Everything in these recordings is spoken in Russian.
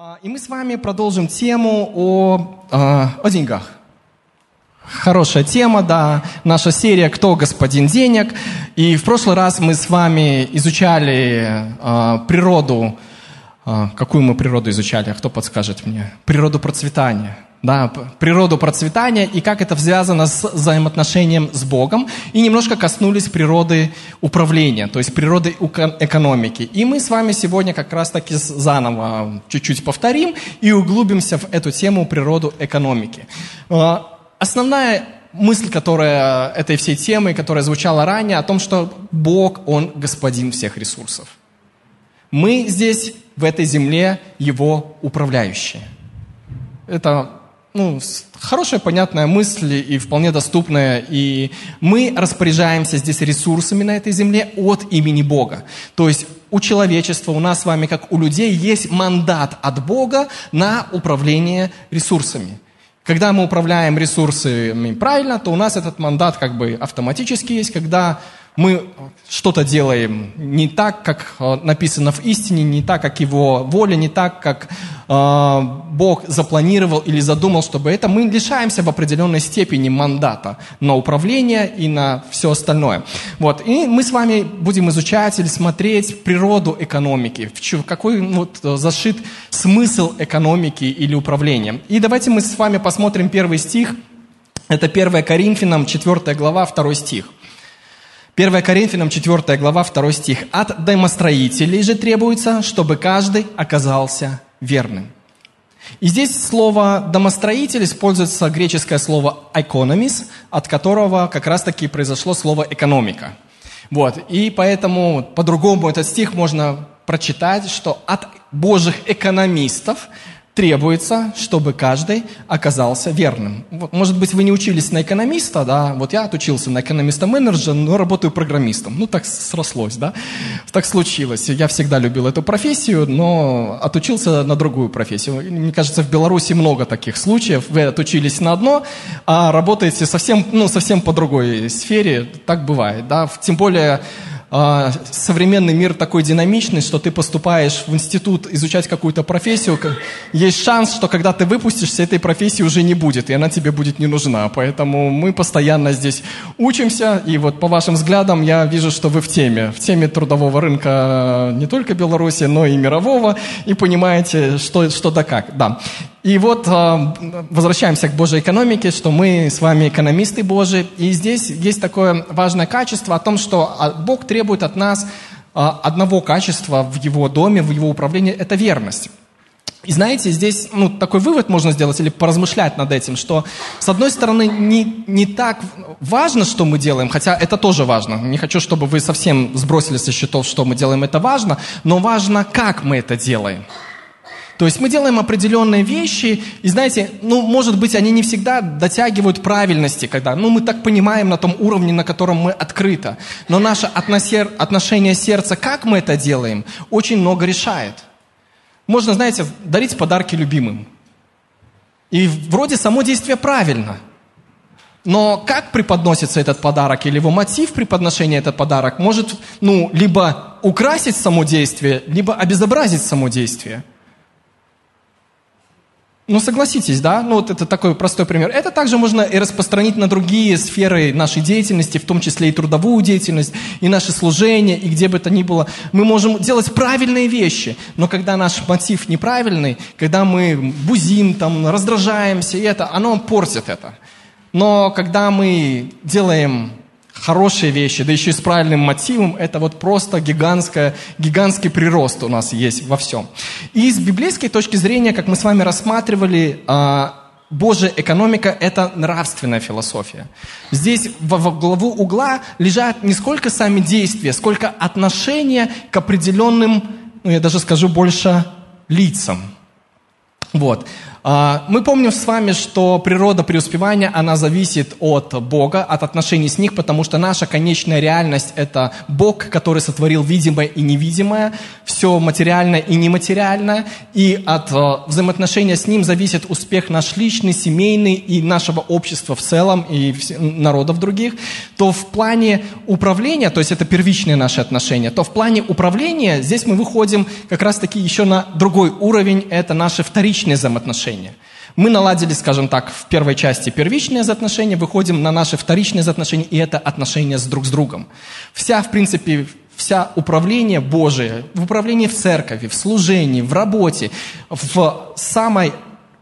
А, и мы с вами продолжим тему о, а, о деньгах. Хорошая тема, да, наша серия «Кто господин денег?». И в прошлый раз мы с вами изучали э, природу, э, какую мы природу изучали, кто подскажет мне? Природу процветания – да, природу процветания и как это связано с взаимоотношением с Богом. И немножко коснулись природы управления, то есть природы экономики. И мы с вами сегодня как раз таки заново чуть-чуть повторим и углубимся в эту тему природу экономики. А, основная мысль, которая этой всей темы, которая звучала ранее, о том, что Бог, Он господин всех ресурсов. Мы здесь, в этой земле, Его управляющие. Это ну, хорошая, понятная мысль и вполне доступная. И мы распоряжаемся здесь ресурсами на этой земле от имени Бога. То есть у человечества, у нас с вами, как у людей, есть мандат от Бога на управление ресурсами. Когда мы управляем ресурсами правильно, то у нас этот мандат как бы автоматически есть. Когда мы что-то делаем не так, как э, написано в истине, не так, как его воля, не так, как э, Бог запланировал или задумал, чтобы это, мы лишаемся в определенной степени мандата на управление и на все остальное. Вот. И мы с вами будем изучать или смотреть природу экономики, в какой вот, зашит смысл экономики или управления. И давайте мы с вами посмотрим первый стих. Это 1 Коринфянам, 4 глава, 2 стих. 1 Коринфянам 4 глава 2 стих. «От домостроителей же требуется, чтобы каждый оказался верным». И здесь слово «домостроитель» используется греческое слово «economis», от которого как раз-таки произошло слово «экономика». Вот. И поэтому по-другому этот стих можно прочитать, что от божьих экономистов требуется, чтобы каждый оказался верным. Может быть, вы не учились на экономиста, да, вот я отучился на экономиста-менеджера, но работаю программистом. Ну, так срослось, да, так случилось. Я всегда любил эту профессию, но отучился на другую профессию. Мне кажется, в Беларуси много таких случаев. Вы отучились на одно, а работаете совсем, ну, совсем по другой сфере. Так бывает, да. Тем более современный мир такой динамичный, что ты поступаешь в институт изучать какую-то профессию, есть шанс, что когда ты выпустишься, этой профессии уже не будет, и она тебе будет не нужна. Поэтому мы постоянно здесь учимся, и вот по вашим взглядам я вижу, что вы в теме, в теме трудового рынка не только Беларуси, но и мирового, и понимаете, что, что да как. Да. И вот а, возвращаемся к Божьей экономике, что мы с вами экономисты Божии. И здесь есть такое важное качество о том, что а, Бог требует от нас а, одного качества в Его доме, в Его управлении – это верность. И знаете, здесь ну, такой вывод можно сделать или поразмышлять над этим, что с одной стороны не, не так важно, что мы делаем, хотя это тоже важно. Не хочу, чтобы вы совсем сбросили со счетов, что мы делаем, это важно, но важно, как мы это делаем. То есть мы делаем определенные вещи, и знаете, ну, может быть, они не всегда дотягивают правильности, когда, ну, мы так понимаем на том уровне, на котором мы открыто. Но наше отношение сердца, как мы это делаем, очень много решает. Можно, знаете, дарить подарки любимым. И вроде само действие правильно. Но как преподносится этот подарок или его мотив преподношения этот подарок может, ну, либо украсить само действие, либо обезобразить само действие. Ну, согласитесь, да? Ну, вот это такой простой пример. Это также можно и распространить на другие сферы нашей деятельности, в том числе и трудовую деятельность, и наше служение, и где бы то ни было. Мы можем делать правильные вещи, но когда наш мотив неправильный, когда мы бузим, там, раздражаемся, и это, оно портит это. Но когда мы делаем хорошие вещи, да еще и с правильным мотивом, это вот просто гигантская, гигантский прирост у нас есть во всем. И с библейской точки зрения, как мы с вами рассматривали, а, Божья экономика – это нравственная философия. Здесь во главу угла лежат не сколько сами действия, сколько отношения к определенным, ну я даже скажу больше, лицам. Вот. А, мы помним с вами, что природа преуспевания, она зависит от Бога, от отношений с них, потому что наша конечная реальность – это Бог, который сотворил видимое и невидимое, все материальное и нематериальное, и от а, взаимоотношения с Ним зависит успех наш личный, семейный и нашего общества в целом, и народов других, то в плане управления, то есть это первичные наши отношения, то в плане управления здесь мы выходим как раз-таки еще на другой уровень, это наши вторичные взаимоотношения отношения. Мы наладили, скажем так, в первой части первичные отношения, выходим на наши вторичные отношения, и это отношения с друг с другом. Вся, в принципе, вся управление Божие, в управлении в церкви, в служении, в работе, в самой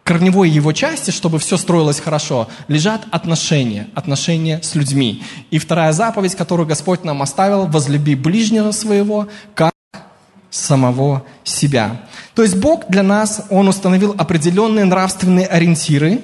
корневой его части, чтобы все строилось хорошо, лежат отношения, отношения с людьми. И вторая заповедь, которую Господь нам оставил, возлюби ближнего своего, как самого себя. То есть Бог для нас, Он установил определенные нравственные ориентиры,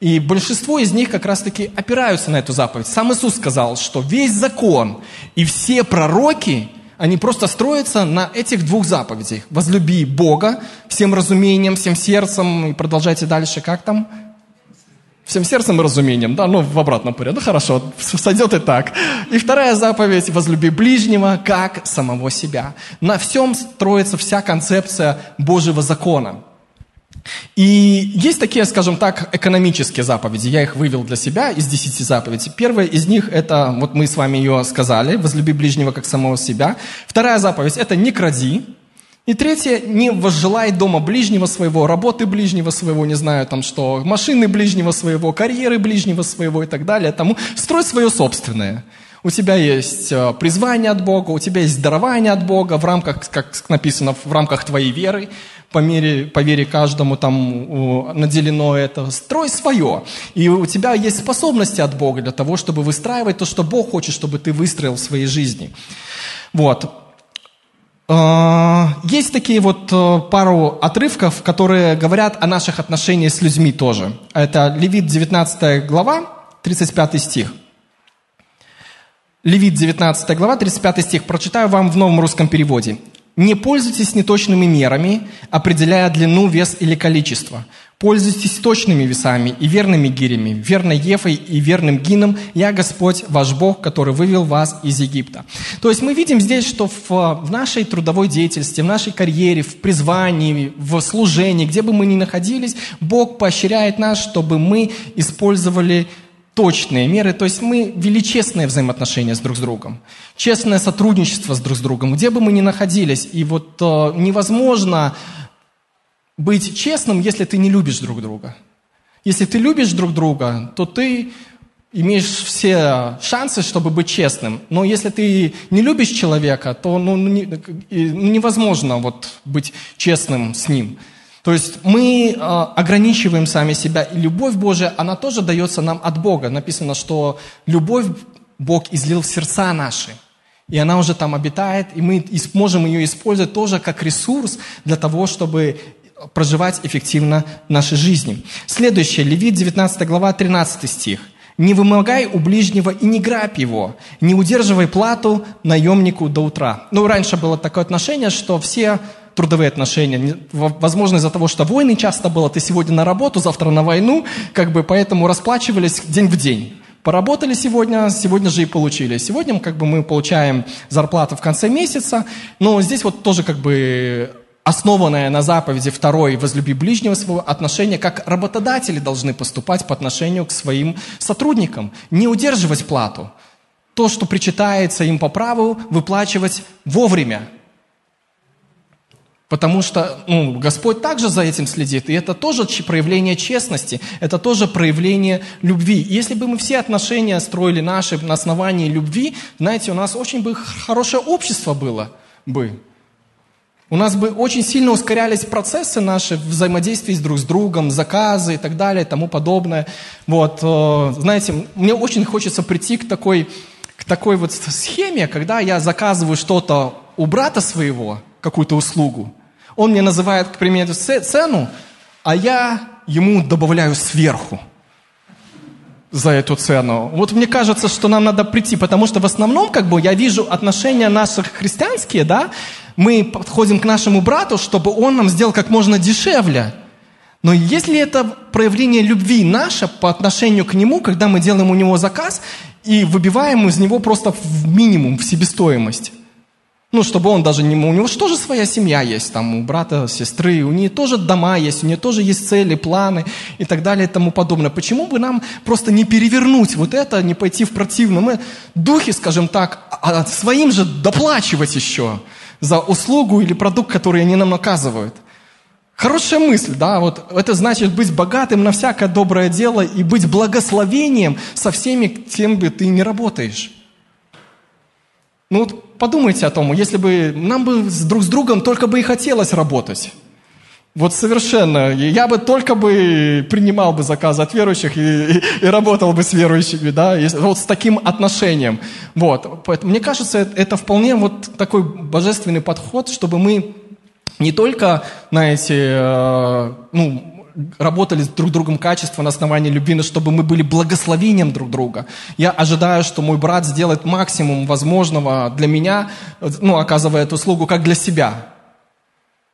и большинство из них как раз-таки опираются на эту заповедь. Сам Иисус сказал, что весь закон и все пророки, они просто строятся на этих двух заповедях. Возлюби Бога всем разумением, всем сердцем, и продолжайте дальше, как там? Всем сердцем и разумением, да, ну в обратном порядке, ну хорошо, сойдет и так. И вторая заповедь, возлюби ближнего, как самого себя. На всем строится вся концепция Божьего закона. И есть такие, скажем так, экономические заповеди. Я их вывел для себя из десяти заповедей. Первая из них это, вот мы с вами ее сказали, возлюби ближнего как самого себя. Вторая заповедь это не кради. И третье, не возжелай дома ближнего своего, работы ближнего своего, не знаю там что, машины ближнего своего, карьеры ближнего своего и так далее. Тому строй свое собственное. У тебя есть э, призвание от Бога, у тебя есть дарование от Бога в рамках, как написано, в рамках твоей веры, по, мере, по вере каждому там наделено это. Строй свое. И у тебя есть способности от Бога для того, чтобы выстраивать то, что Бог хочет, чтобы ты выстроил в своей жизни. Вот. А, есть такие вот э, пару отрывков, которые говорят о наших отношениях с людьми тоже. Это Левит 19 глава, 35 стих. Левит 19 глава, 35 стих. Прочитаю вам в новом русском переводе. «Не пользуйтесь неточными мерами, определяя длину, вес или количество. Пользуйтесь точными весами и верными гирями, верной Ефой и верным гином. Я Господь, ваш Бог, который вывел вас из Египта. То есть мы видим здесь, что в, в нашей трудовой деятельности, в нашей карьере, в призвании, в служении, где бы мы ни находились, Бог поощряет нас, чтобы мы использовали точные меры, то есть мы вели честные взаимоотношения с друг с другом, честное сотрудничество с друг с другом, где бы мы ни находились. И вот э, невозможно быть честным, если ты не любишь друг друга. Если ты любишь друг друга, то ты имеешь все шансы, чтобы быть честным. Но если ты не любишь человека, то ну, ну не, ну, невозможно вот, быть честным с ним. То есть мы э, ограничиваем сами себя, и любовь Божия, она тоже дается нам от Бога. Написано, что любовь Бог излил в сердца наши. И она уже там обитает, и мы можем ее использовать тоже как ресурс для того, чтобы проживать эффективно нашей жизни. Следующее, Левит, 19 глава, 13 стих. «Не вымогай у ближнего и не грабь его, не удерживай плату наемнику до утра». Ну, раньше было такое отношение, что все трудовые отношения, возможно, из-за того, что войны часто было, ты сегодня на работу, завтра на войну, как бы поэтому расплачивались день в день. Поработали сегодня, сегодня же и получили. Сегодня как бы мы получаем зарплату в конце месяца, но здесь вот тоже как бы основанное на заповеди второй «возлюби ближнего своего» отношение, как работодатели должны поступать по отношению к своим сотрудникам. Не удерживать плату. То, что причитается им по праву, выплачивать вовремя. Потому что ну, Господь также за этим следит, и это тоже проявление честности, это тоже проявление любви. И если бы мы все отношения строили наши на основании любви, знаете, у нас очень бы хорошее общество было бы. У нас бы очень сильно ускорялись процессы наши взаимодействия друг с другом, заказы и так далее, и тому подобное. Вот, э, знаете, мне очень хочется прийти к такой, к такой вот схеме, когда я заказываю что-то у брата своего, какую-то услугу, он мне называет, к примеру, цену, а я ему добавляю сверху за эту цену. Вот мне кажется, что нам надо прийти, потому что в основном, как бы, я вижу отношения наших христианские, да, мы подходим к нашему брату, чтобы он нам сделал как можно дешевле. Но если это проявление любви наше по отношению к нему, когда мы делаем у него заказ и выбиваем из него просто в минимум, в себестоимость, ну, чтобы он даже не... У него же тоже своя семья есть, там, у брата, сестры, у нее тоже дома есть, у нее тоже есть цели, планы и так далее и тому подобное. Почему бы нам просто не перевернуть вот это, не пойти в противном духе, скажем так, а своим же доплачивать еще за услугу или продукт, который они нам оказывают? Хорошая мысль, да, вот это значит быть богатым на всякое доброе дело и быть благословением со всеми, кем бы ты не работаешь. Ну вот подумайте о том, если бы нам бы друг с другом только бы и хотелось работать. Вот совершенно. Я бы только бы принимал бы заказы от верующих и, и, и работал бы с верующими, да, и, вот с таким отношением. Вот. Поэтому, мне кажется, это, вполне вот такой божественный подход, чтобы мы не только, знаете, э, ну, работали с друг другом качество на основании любви, но чтобы мы были благословением друг друга. Я ожидаю, что мой брат сделает максимум возможного для меня, ну, оказывая эту услугу, как для себя.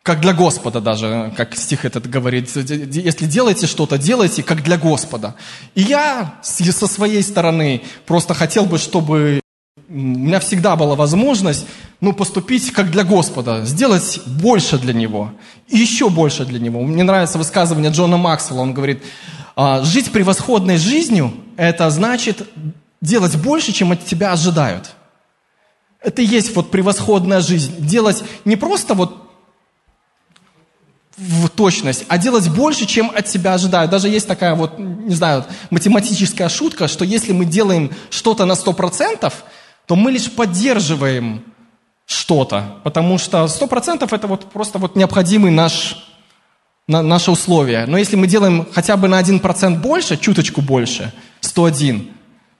Как для Господа даже, как стих этот говорит. Если делаете что-то, делайте как для Господа. И я со своей стороны просто хотел бы, чтобы у меня всегда была возможность ну, поступить как для Господа, сделать больше для Него, и еще больше для Него. Мне нравится высказывание Джона Максвелла, он говорит, «А, жить превосходной жизнью – это значит делать больше, чем от тебя ожидают. Это и есть вот превосходная жизнь. Делать не просто вот в точность, а делать больше, чем от себя ожидают. Даже есть такая вот, не знаю, математическая шутка, что если мы делаем что-то на 100%, то мы лишь поддерживаем что-то, потому что 100% это вот просто вот необходимый наш, на, наше условие. Но если мы делаем хотя бы на 1% больше, чуточку больше, 101,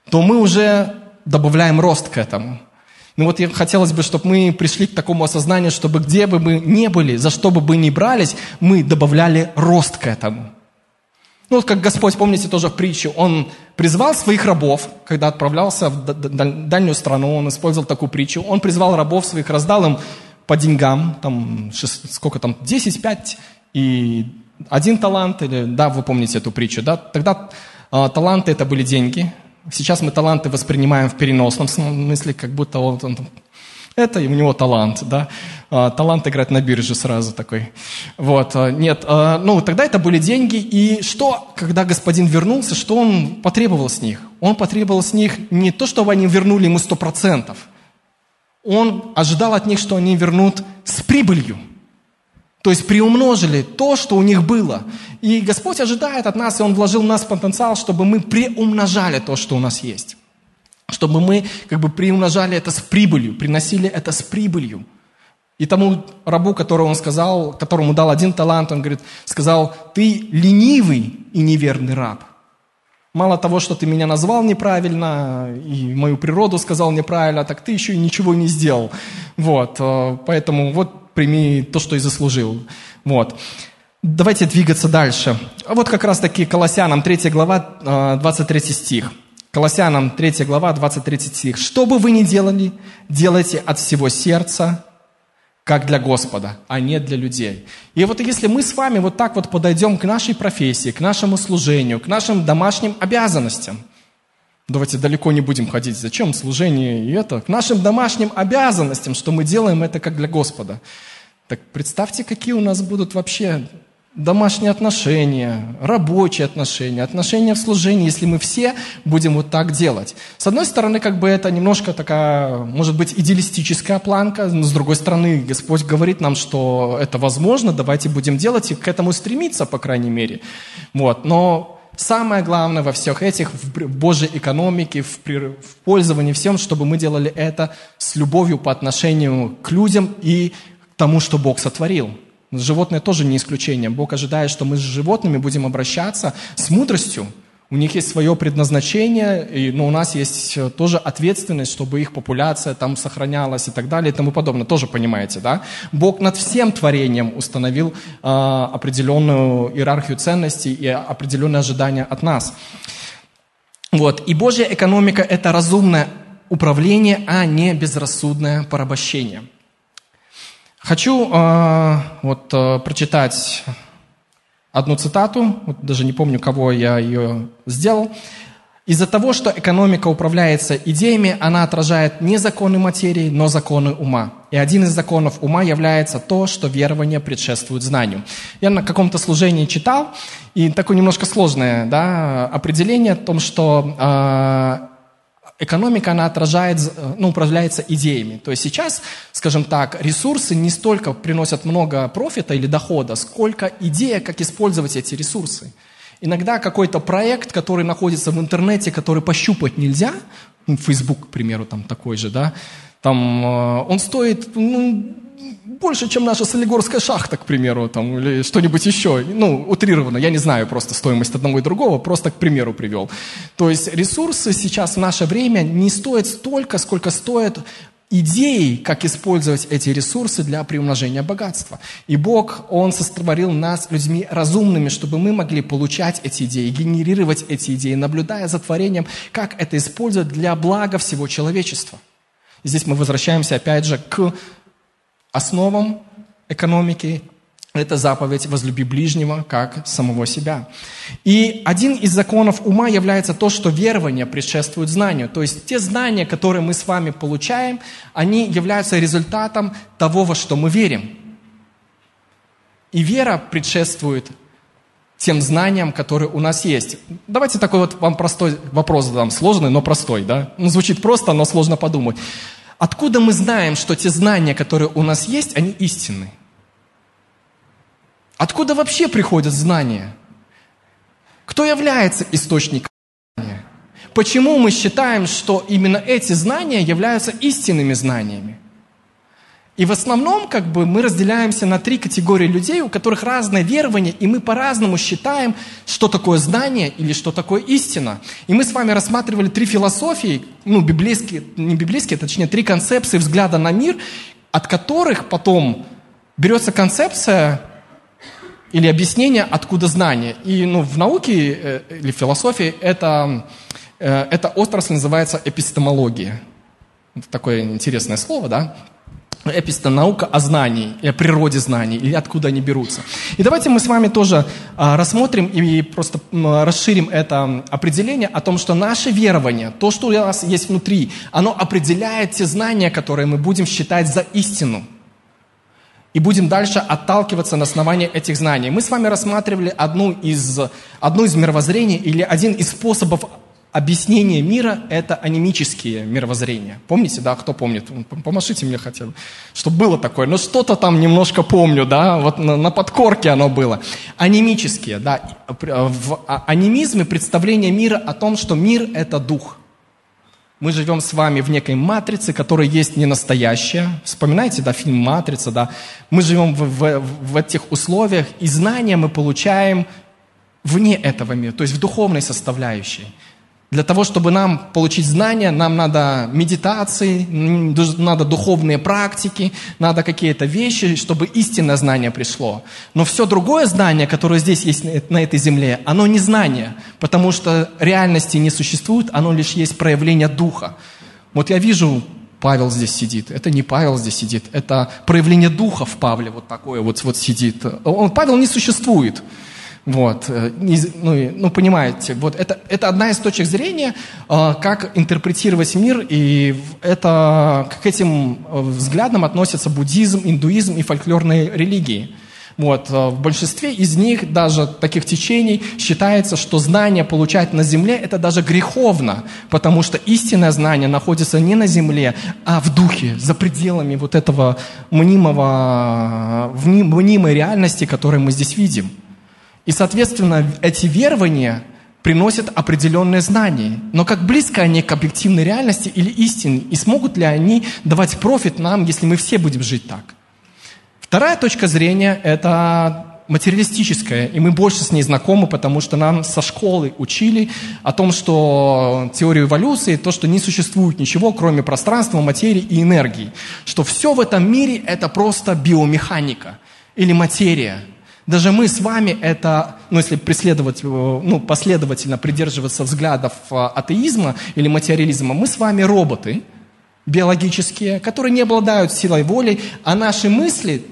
то мы уже добавляем рост к этому. Ну вот хотелось бы, чтобы мы пришли к такому осознанию, чтобы где бы мы ни были, за что бы мы ни брались, мы добавляли рост к этому. Ну, вот как Господь, помните тоже в притче, Он призвал своих рабов, когда отправлялся в дальнюю страну, Он использовал такую притчу, Он призвал рабов своих, раздал им по деньгам, там, сколько там, 10, 5 и один талант, или, да, вы помните эту притчу, да, тогда э, таланты это были деньги, сейчас мы таланты воспринимаем в переносном смысле, как будто он, он это у него талант, да. А, талант играть на бирже сразу такой. Вот, а, нет, а, ну тогда это были деньги, и что, когда господин вернулся, что он потребовал с них? Он потребовал с них не то, чтобы они вернули ему сто процентов. Он ожидал от них, что они вернут с прибылью. То есть приумножили то, что у них было. И Господь ожидает от нас, и Он вложил в нас потенциал, чтобы мы приумножали то, что у нас есть чтобы мы как бы приумножали это с прибылью, приносили это с прибылью. И тому рабу, которому он сказал, которому дал один талант, он говорит, сказал, ты ленивый и неверный раб. Мало того, что ты меня назвал неправильно, и мою природу сказал неправильно, так ты еще и ничего не сделал. Вот, э, поэтому вот прими то, что и заслужил. Вот. Давайте двигаться дальше. Вот как раз таки Колоссянам 3 глава, 23 э, стих. Колоссянам 3 глава, 23 стих. «Что бы вы ни делали, делайте от всего сердца, как для Господа, а не для людей». И вот если мы с вами вот так вот подойдем к нашей профессии, к нашему служению, к нашим домашним обязанностям, давайте далеко не будем ходить, зачем служение и это, к нашим домашним обязанностям, что мы делаем это как для Господа, так представьте, какие у нас будут вообще домашние отношения, рабочие отношения, отношения в служении, если мы все будем вот так делать. С одной стороны, как бы это немножко такая, может быть, идеалистическая планка, но с другой стороны, Господь говорит нам, что это возможно, давайте будем делать и к этому стремиться, по крайней мере. Вот. Но самое главное во всех этих, в Божьей экономике, в, в пользовании всем, чтобы мы делали это с любовью по отношению к людям и к тому, что Бог сотворил. Животные тоже не исключение. Бог ожидает, что мы с животными будем обращаться с мудростью. У них есть свое предназначение, и, но у нас есть э, тоже ответственность, чтобы их популяция там сохранялась и так далее и тому подобное. Тоже понимаете, да? Бог над всем творением установил э, определенную иерархию ценностей и определенные ожидания от нас. Вот. И Божья экономика – это разумное управление, а не безрассудное порабощение – Хочу э, вот, э, прочитать одну цитату, вот даже не помню, кого я ее сделал. Из-за того, что экономика управляется идеями, она отражает не законы материи, но законы ума. И один из законов ума является то, что верование предшествует знанию. Я на каком-то служении читал, и такое немножко сложное да, определение о том, что э, экономика, она отражает, ну, управляется идеями. То есть сейчас, скажем так, ресурсы не столько приносят много профита или дохода, сколько идея, как использовать эти ресурсы. Иногда какой-то проект, который находится в интернете, который пощупать нельзя, ну, Facebook, к примеру, там такой же, да, там, э, он стоит ну, больше, чем наша Солигорская шахта, к примеру, там, или что-нибудь еще. Ну, утрированно, я не знаю просто стоимость одного и другого, просто к примеру привел. То есть ресурсы сейчас в наше время не стоят столько, сколько стоят идеи, как использовать эти ресурсы для приумножения богатства. И Бог, Он сотворил нас людьми разумными, чтобы мы могли получать эти идеи, генерировать эти идеи, наблюдая за творением, как это использовать для блага всего человечества. И здесь мы возвращаемся опять же к основам экономики это заповедь «возлюби ближнего, как самого себя». И один из законов ума является то, что верование предшествует знанию. То есть те знания, которые мы с вами получаем, они являются результатом того, во что мы верим. И вера предшествует тем знаниям, которые у нас есть. Давайте такой вот вам простой вопрос задам, сложный, но простой, да? Ну, звучит просто, но сложно подумать. Откуда мы знаем, что те знания, которые у нас есть, они истинны? Откуда вообще приходят знания? Кто является источником знания? Почему мы считаем, что именно эти знания являются истинными знаниями? И в основном как бы мы разделяемся на три категории людей, у которых разное верование, и мы по-разному считаем, что такое знание или что такое истина. И мы с вами рассматривали три философии, ну, библейские, не библейские, точнее, три концепции взгляда на мир, от которых потом берется концепция или объяснение, откуда знание. И ну, в науке э, или философии это, э, эта отрасль называется эпистемология. Это такое интересное слово, да? Эписта – наука о знании, о природе знаний, или откуда они берутся. И давайте мы с вами тоже а, рассмотрим и просто расширим это определение о том, что наше верование, то, что у нас есть внутри, оно определяет те знания, которые мы будем считать за истину – и будем дальше отталкиваться на основании этих знаний. Мы с вами рассматривали одну из, одну из мировоззрений или один из способов объяснения мира – это анимические мировоззрения. Помните, да, кто помнит? Помашите мне хотя бы, чтобы было такое. Ну, что-то там немножко помню, да, вот на, на подкорке оно было. Анимические, да. В а, анимизме представление мира о том, что мир – это дух – мы живем с вами в некой матрице, которая есть не настоящая. Вспоминайте, да, фильм «Матрица», да. Мы живем в, в, в этих условиях, и знания мы получаем вне этого мира, то есть в духовной составляющей. Для того, чтобы нам получить знания, нам надо медитации, надо духовные практики, надо какие-то вещи, чтобы истинное знание пришло. Но все другое знание, которое здесь есть на этой земле, оно не знание, потому что реальности не существует, оно лишь есть проявление духа. Вот я вижу, Павел здесь сидит. Это не Павел здесь сидит, это проявление духа в Павле вот такое вот, вот сидит. Он, Павел не существует. Вот, э, ну, ну, понимаете, вот это, это одна из точек зрения, э, как интерпретировать мир, и это, к этим э, взглядам относятся буддизм, индуизм и фольклорные религии. Вот, в большинстве из них, даже таких течений, считается, что знание получать на земле – это даже греховно, потому что истинное знание находится не на земле, а в духе, за пределами вот этого мнимого, мнимой реальности, которую мы здесь видим. И, соответственно, эти верования приносят определенные знания. Но как близко они к объективной реальности или истине? И смогут ли они давать профит нам, если мы все будем жить так? Вторая точка зрения – это материалистическая, и мы больше с ней знакомы, потому что нам со школы учили о том, что теория эволюции, то, что не существует ничего, кроме пространства, материи и энергии, что все в этом мире – это просто биомеханика или материя – даже мы с вами это, ну если преследовать, э, ну последовательно придерживаться взглядов э, атеизма или материализма, мы с вами роботы биологические, которые не обладают силой воли, а наши мысли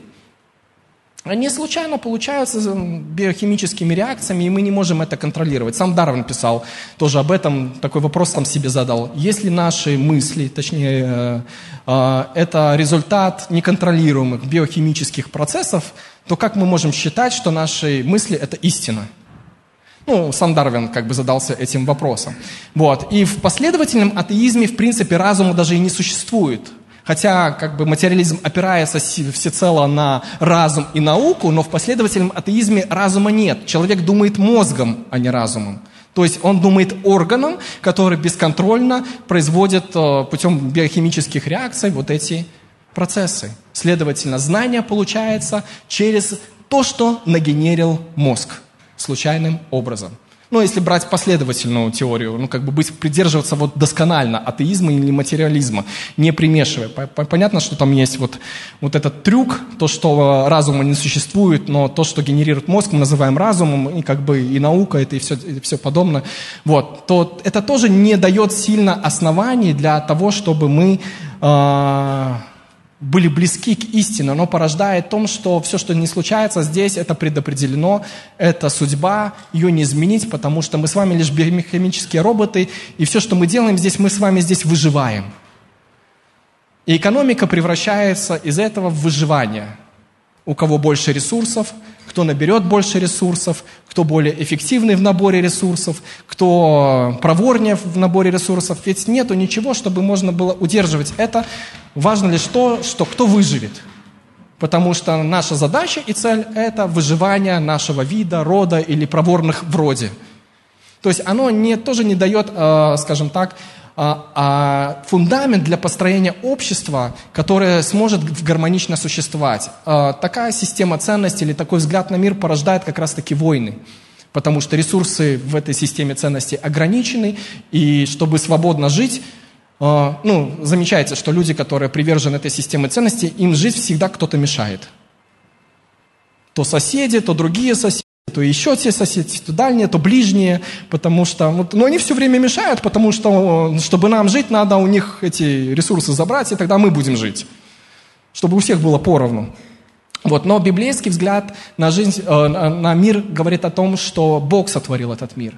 они случайно получаются биохимическими реакциями, и мы не можем это контролировать. Сам Дарвин писал тоже об этом, такой вопрос сам себе задал. Если наши мысли, точнее, э, э, это результат неконтролируемых биохимических процессов, то как мы можем считать, что наши мысли – это истина? Ну, сам Дарвин как бы задался этим вопросом. Вот. И в последовательном атеизме, в принципе, разума даже и не существует – Хотя как бы материализм опирается всецело на разум и науку, но в последовательном атеизме разума нет. Человек думает мозгом, а не разумом. То есть он думает органом, который бесконтрольно производит э, путем биохимических реакций вот эти процессы. Следовательно, знание получается через то, что нагенерил мозг случайным образом. Ну, если брать последовательную теорию, ну, как бы быть, придерживаться вот досконально атеизма или материализма, не примешивая. Понятно, что там есть вот, вот этот трюк, то, что разума не существует, но то, что генерирует мозг, мы называем разумом, и как бы и наука это, и все, и все подобное. Вот, то это тоже не дает сильно оснований для того, чтобы мы э, были близки к истине, оно порождает том, что все, что не случается здесь, это предопределено, это судьба, ее не изменить, потому что мы с вами лишь биохимические роботы, и все, что мы делаем здесь, мы с вами здесь выживаем. И экономика превращается из этого в выживание. У кого больше ресурсов – кто наберет больше ресурсов, кто более эффективный в наборе ресурсов, кто проворнее в наборе ресурсов. Ведь нету ничего, чтобы можно было удерживать это. Важно лишь то, что кто выживет. Потому что наша задача и цель – это выживание нашего вида, рода или проворных вроде. То есть оно не, тоже не дает, э, скажем так, а, а фундамент для построения общества, которое сможет гармонично существовать. А, такая система ценностей или такой взгляд на мир порождает как раз-таки войны. Потому что ресурсы в этой системе ценностей ограничены, и чтобы свободно жить, а, ну, замечается, что люди, которые привержены этой системе ценностей, им жить всегда кто-то мешает. То соседи, то другие соседи то еще те соседи, то дальние, то ближние, потому что, вот, но они все время мешают, потому что, чтобы нам жить, надо у них эти ресурсы забрать, и тогда мы будем жить, чтобы у всех было поровну. Вот, но библейский взгляд на жизнь, э, на мир говорит о том, что Бог сотворил этот мир.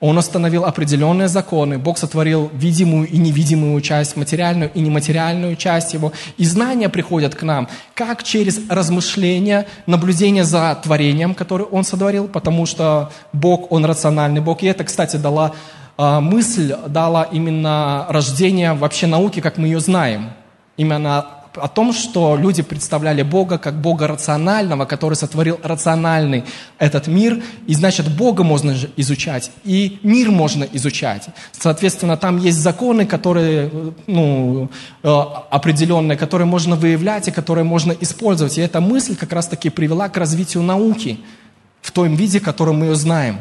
Он установил определенные законы. Бог сотворил видимую и невидимую часть, материальную и нематериальную часть его. И знания приходят к нам как через размышления, наблюдение за творением, которое Он сотворил, потому что Бог, Он рациональный Бог. И это, кстати, дала э, мысль, дала именно рождение вообще науки, как мы ее знаем. Именно о том, что люди представляли Бога как Бога рационального, который сотворил рациональный этот мир, и значит Бога можно изучать, и мир можно изучать. Соответственно, там есть законы, которые, ну, э, определенные, которые можно выявлять и которые можно использовать. И эта мысль как раз-таки привела к развитию науки в том виде, которым мы ее знаем.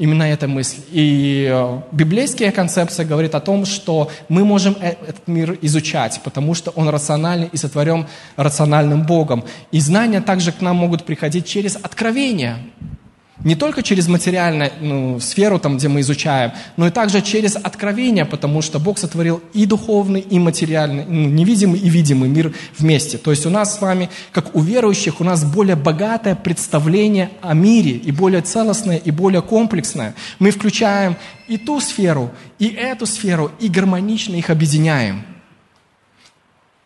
Именно эта мысль. И э, библейская концепция говорит о том, что мы можем э, этот мир изучать, потому что он рациональный и сотворен рациональным Богом. И знания также к нам могут приходить через откровение. Не только через материальную ну, сферу, там, где мы изучаем, но и также через откровение, потому что Бог сотворил и духовный, и материальный, ну, невидимый и видимый мир вместе. То есть у нас с вами, как у верующих, у нас более богатое представление о мире, и более целостное, и более комплексное. Мы включаем и ту сферу, и эту сферу, и гармонично их объединяем.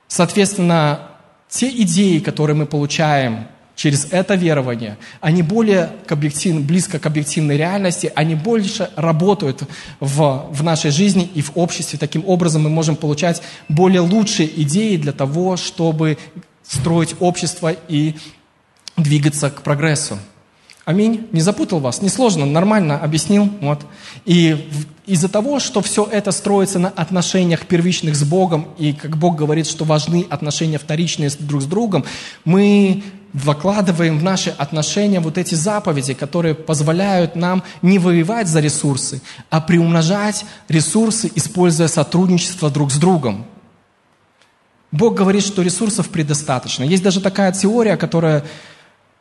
Соответственно, те идеи, которые мы получаем через это верование, они более к объектив, близко к объективной реальности, они больше работают в, в нашей жизни и в обществе. Таким образом мы можем получать более лучшие идеи для того, чтобы строить общество и двигаться к прогрессу. Аминь. Не запутал вас? Несложно, нормально объяснил. Вот. И из-за того, что все это строится на отношениях первичных с Богом, и как Бог говорит, что важны отношения вторичные друг с другом, мы вкладываем в наши отношения вот эти заповеди, которые позволяют нам не воевать за ресурсы, а приумножать ресурсы, используя сотрудничество друг с другом. Бог говорит, что ресурсов предостаточно. Есть даже такая теория, которая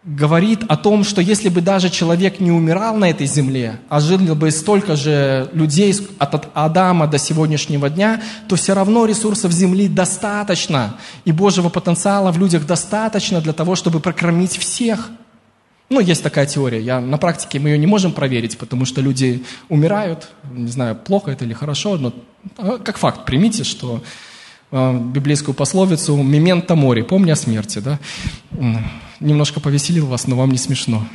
говорит о том, что если бы даже человек не умирал на этой земле, а жил бы столько же людей от Адама до сегодняшнего дня, то все равно ресурсов земли достаточно, и Божьего потенциала в людях достаточно для того, чтобы прокормить всех. Ну, есть такая теория. Я, на практике мы ее не можем проверить, потому что люди умирают. Не знаю, плохо это или хорошо, но а, как факт примите, что э, библейскую пословицу «мементо море», помни о смерти, да? Немножко повеселил вас, но вам не смешно.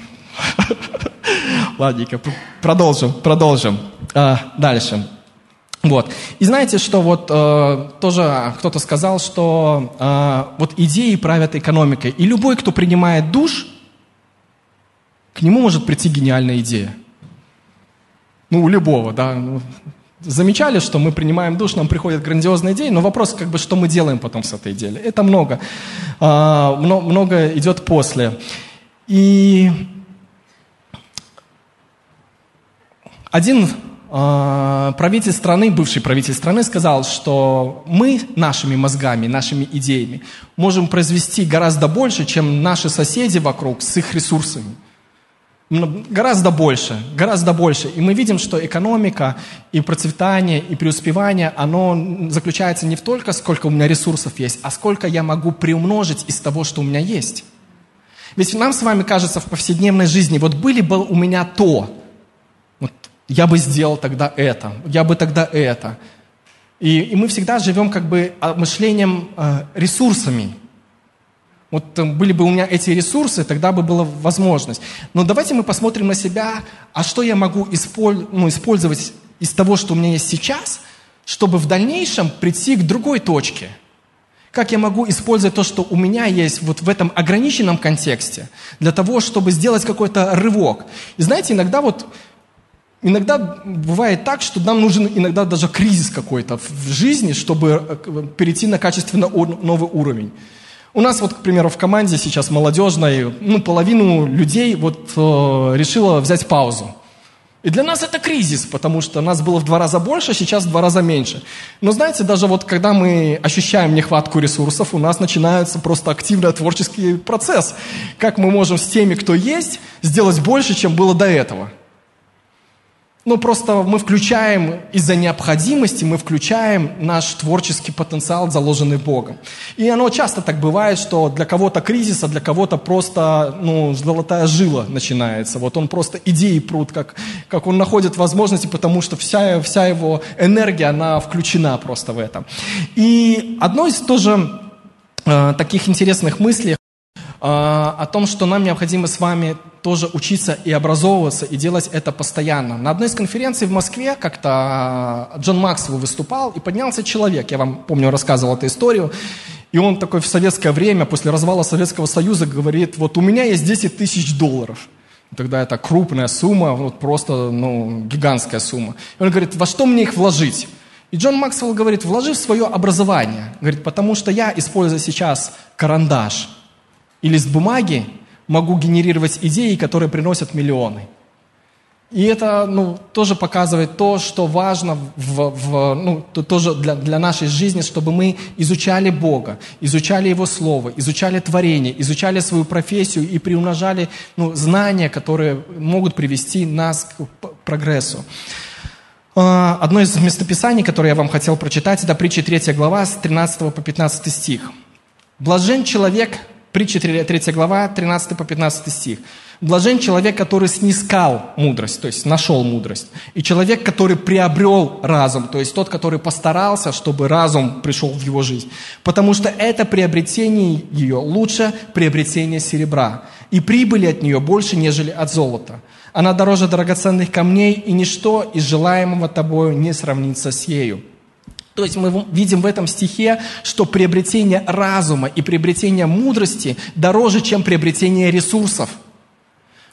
Ладненько, продолжим, продолжим. А, дальше. Вот. И знаете, что вот э, тоже кто-то сказал, что э, вот идеи правят экономикой. И любой, кто принимает душ, к нему может прийти гениальная идея. Ну, у любого, да. Замечали, что мы принимаем душ, нам приходят грандиозные идеи, но вопрос, как бы, что мы делаем потом с этой идеей. Это много, а, много идет после. И один а, правитель страны, бывший правитель страны, сказал, что мы нашими мозгами, нашими идеями можем произвести гораздо больше, чем наши соседи вокруг с их ресурсами. Гораздо больше, гораздо больше. И мы видим, что экономика и процветание, и преуспевание, оно заключается не в только, сколько у меня ресурсов есть, а сколько я могу приумножить из того, что у меня есть. Ведь нам с вами кажется в повседневной жизни, вот были бы у меня то, вот я бы сделал тогда это, я бы тогда это. И, и мы всегда живем как бы а, мышлением э, ресурсами. Вот были бы у меня эти ресурсы, тогда бы была возможность. Но давайте мы посмотрим на себя, а что я могу использовать, ну, использовать из того, что у меня есть сейчас, чтобы в дальнейшем прийти к другой точке. Как я могу использовать то, что у меня есть вот в этом ограниченном контексте, для того, чтобы сделать какой-то рывок. И знаете, иногда вот Иногда бывает так, что нам нужен иногда даже кризис какой-то в жизни, чтобы э, перейти на качественно новый уровень. У нас вот, к примеру, в команде сейчас молодежной, ну, половину людей вот э, решила взять паузу. И для нас это кризис, потому что нас было в два раза больше, сейчас в два раза меньше. Но знаете, даже вот когда мы ощущаем нехватку ресурсов, у нас начинается просто активный творческий процесс. Как мы можем с теми, кто есть, сделать больше, чем было до этого. Ну, просто мы включаем, из-за необходимости, мы включаем наш творческий потенциал, заложенный Богом. И оно часто так бывает, что для кого-то кризис, а для кого-то просто, ну, золотая жила начинается. Вот он просто идеи прут, как, как он находит возможности, потому что вся, вся его энергия, она включена просто в этом. И одно из тоже э, таких интересных мыслей, а, о том, что нам необходимо с вами тоже учиться и образовываться, и делать это постоянно. На одной из конференций в Москве как-то а, Джон Максвелл выступал, и поднялся человек, я вам, помню, рассказывал эту историю, и он такой в советское время, после развала Советского Союза, говорит, вот у меня есть 10 тысяч долларов. Тогда это крупная сумма, вот просто ну, гигантская сумма. И он говорит, во что мне их вложить? И Джон Максвелл говорит, вложи в свое образование. Говорит, потому что я, используя сейчас карандаш, и лист бумаги могу генерировать идеи, которые приносят миллионы. И это ну, тоже показывает то, что важно в, в, ну, то, тоже для, для нашей жизни, чтобы мы изучали Бога, изучали Его Слово, изучали творение, изучали свою профессию и приумножали ну, знания, которые могут привести нас к прогрессу. А, одно из местописаний, которое я вам хотел прочитать, это притча 3 глава с 13 по 15 стих. «Блажен человек, Притча 3 глава, 13 по 15 стих. Блажен человек, который снискал мудрость, то есть нашел мудрость. И человек, который приобрел разум, то есть тот, который постарался, чтобы разум пришел в его жизнь. Потому что это приобретение ее лучше приобретения серебра. И прибыли от нее больше, нежели от золота. Она дороже драгоценных камней, и ничто из желаемого тобою не сравнится с ею. То есть мы видим в этом стихе, что приобретение разума и приобретение мудрости дороже, чем приобретение ресурсов.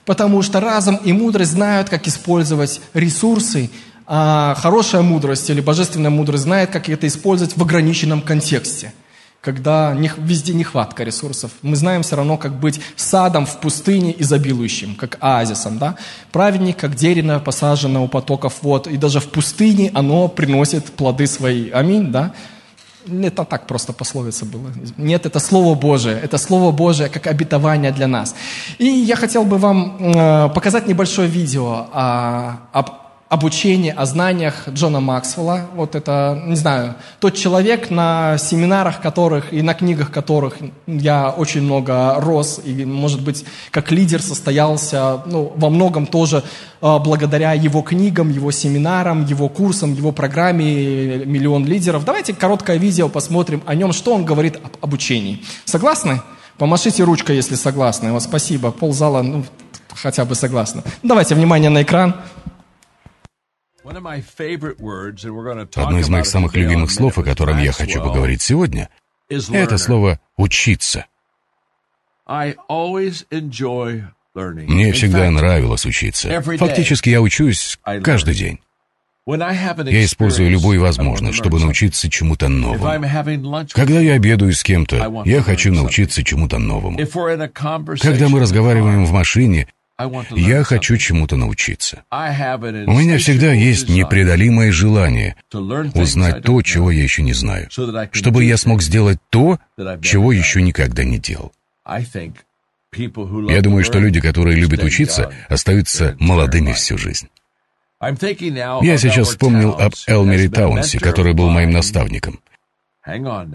Потому что разум и мудрость знают, как использовать ресурсы, а хорошая мудрость или божественная мудрость знает, как это использовать в ограниченном контексте – когда везде нехватка ресурсов. Мы знаем все равно, как быть садом в пустыне изобилующим, как оазисом. Да? Праведник, как дерево, посаженное у потоков вод, и даже в пустыне оно приносит плоды свои. Аминь, да? Это так просто пословица была. Нет, это Слово Божие. Это Слово Божие как обетование для нас. И я хотел бы вам э, показать небольшое видео о, об обучении, о знаниях Джона Максвелла. Вот это, не знаю, тот человек, на семинарах которых и на книгах которых я очень много рос, и, может быть, как лидер состоялся, ну, во многом тоже э, благодаря его книгам, его семинарам, его курсам, его программе «Миллион лидеров». Давайте короткое видео посмотрим о нем, что он говорит об обучении. Согласны? Помашите ручкой, если согласны. Вот спасибо, ползала, ну, хотя бы согласны. Давайте внимание на экран. Одно из моих самых любимых слов, о котором я хочу поговорить сегодня, это слово «учиться». Мне всегда нравилось учиться. Фактически я учусь каждый день. Я использую любую возможность, чтобы научиться чему-то новому. Когда я обедаю с кем-то, я хочу научиться чему-то новому. Когда мы разговариваем в машине, я хочу чему-то научиться. У меня всегда есть непреодолимое желание узнать то, чего я еще не знаю, чтобы я смог сделать то, чего еще никогда не делал. Я думаю, что люди, которые любят учиться, остаются молодыми всю жизнь. Я сейчас вспомнил об Элмере Таунсе, который был моим наставником.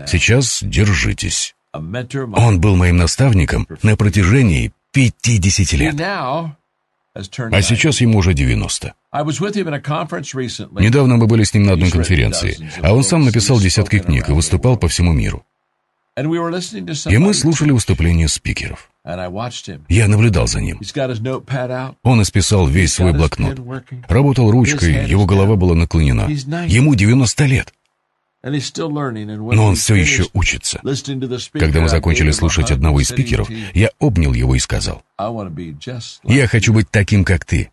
Сейчас держитесь. Он был моим наставником на протяжении 50 лет. А сейчас ему уже 90. Недавно мы были с ним на одной конференции, а он сам написал десятки книг и выступал по всему миру. И мы слушали выступления спикеров. Я наблюдал за ним. Он исписал весь свой блокнот. Работал ручкой, его голова была наклонена. Ему 90 лет. Но он все еще учится. Когда мы закончили слушать одного из спикеров, я обнял его и сказал, «Я хочу быть таким, как ты,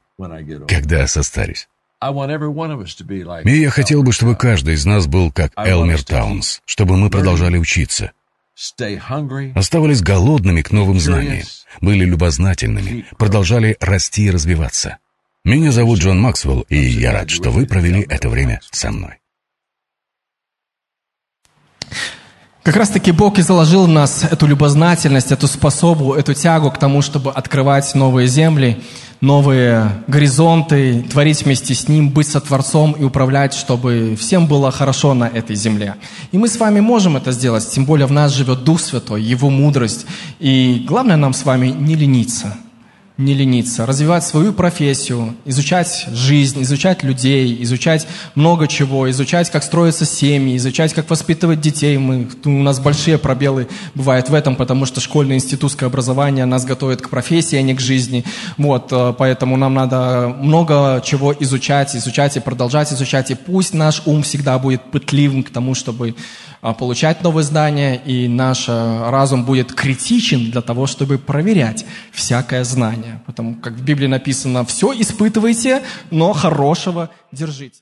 когда состарюсь». И я хотел бы, чтобы каждый из нас был как Элмер Таунс, чтобы мы продолжали учиться, оставались голодными к новым знаниям, были любознательными, продолжали расти и развиваться. Меня зовут Джон Максвелл, и я рад, что вы провели это время со мной. Как раз таки Бог и заложил в нас эту любознательность, эту способу, эту тягу к тому, чтобы открывать новые земли, новые горизонты, творить вместе с Ним, быть сотворцом и управлять, чтобы всем было хорошо на этой земле. И мы с вами можем это сделать, тем более в нас живет Дух Святой, Его мудрость. И главное нам с вами не лениться – не лениться, развивать свою профессию, изучать жизнь, изучать людей, изучать много чего, изучать, как строятся семьи, изучать, как воспитывать детей. Мы, у нас большие пробелы бывают в этом, потому что школьное институтское образование нас готовит к профессии, а не к жизни. Вот, э, поэтому нам надо много чего изучать, изучать и продолжать изучать. И пусть наш ум всегда будет пытливым к тому, чтобы получать новые знания, и наш э, разум будет критичен для того, чтобы проверять всякое знание. Потому как в Библии написано, все испытывайте, но хорошего держите.